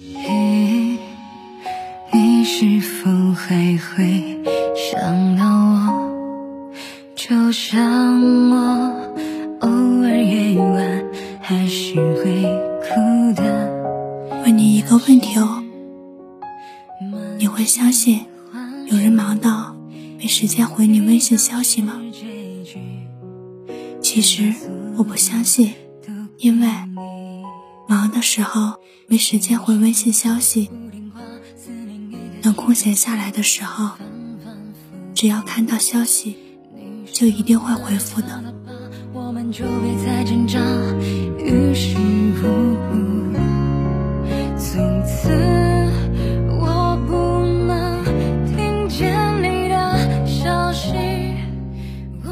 你是否还会想到我？就像我偶尔夜晚还是会哭的。问你一个问题哦，你会相信有人忙到没时间回你微信消息吗？其实我不相信，因为忙的时候没时间回微信消息，等空闲下来的时候，只要看到消息，就一定会回复的。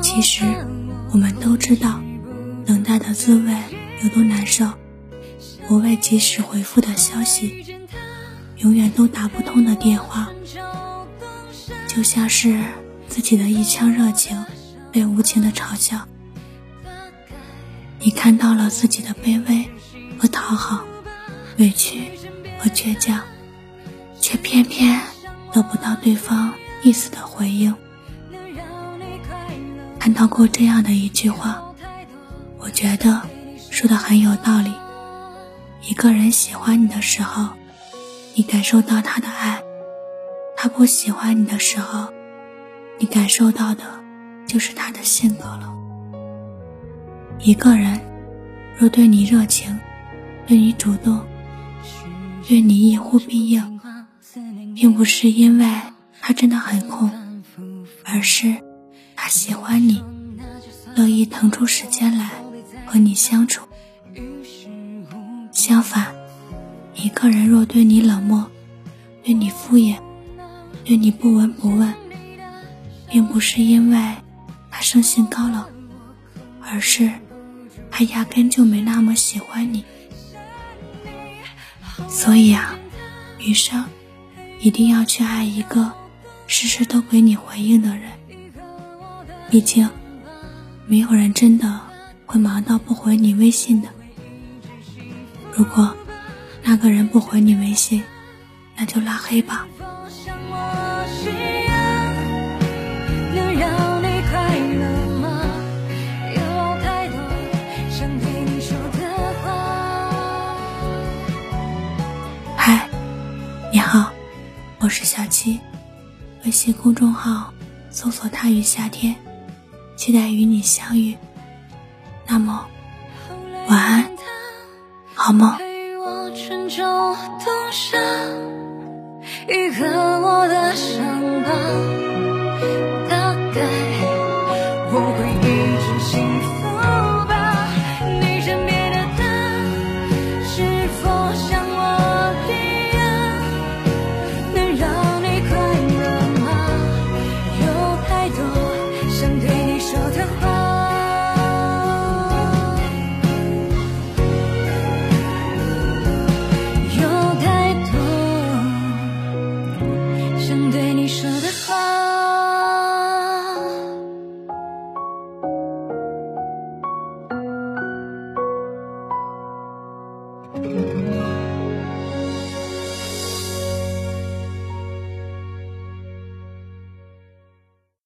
其实。我们都知道，等待的滋味有多难受。不未及时回复的消息，永远都打不通的电话，就像是自己的一腔热情被无情的嘲笑。你看到了自己的卑微和讨好，委屈和倔强，却偏偏得不到对方意思的回应。看到过这样的一句话，我觉得说的很有道理。一个人喜欢你的时候，你感受到他的爱；他不喜欢你的时候，你感受到的就是他的性格了。一个人若对你热情，对你主动，对你一呼必应，并不是因为他真的很空，而是。他喜欢你，乐意腾出时间来和你相处。相反，一个人若对你冷漠，对你敷衍，对你不闻不问，并不是因为他生性高冷，而是他压根就没那么喜欢你。所以啊，余生一定要去爱一个时时都给你回应的人。毕竟，没有人真的会忙到不回你微信的。如果那个人不回你微信，那就拉黑吧。嗨，你好，我是小七，微信公众号搜索“他与夏天”。期待与你相遇，那么晚安，好吗？陪我春秋冬夏，愈合我的伤疤。大概我会一直幸福。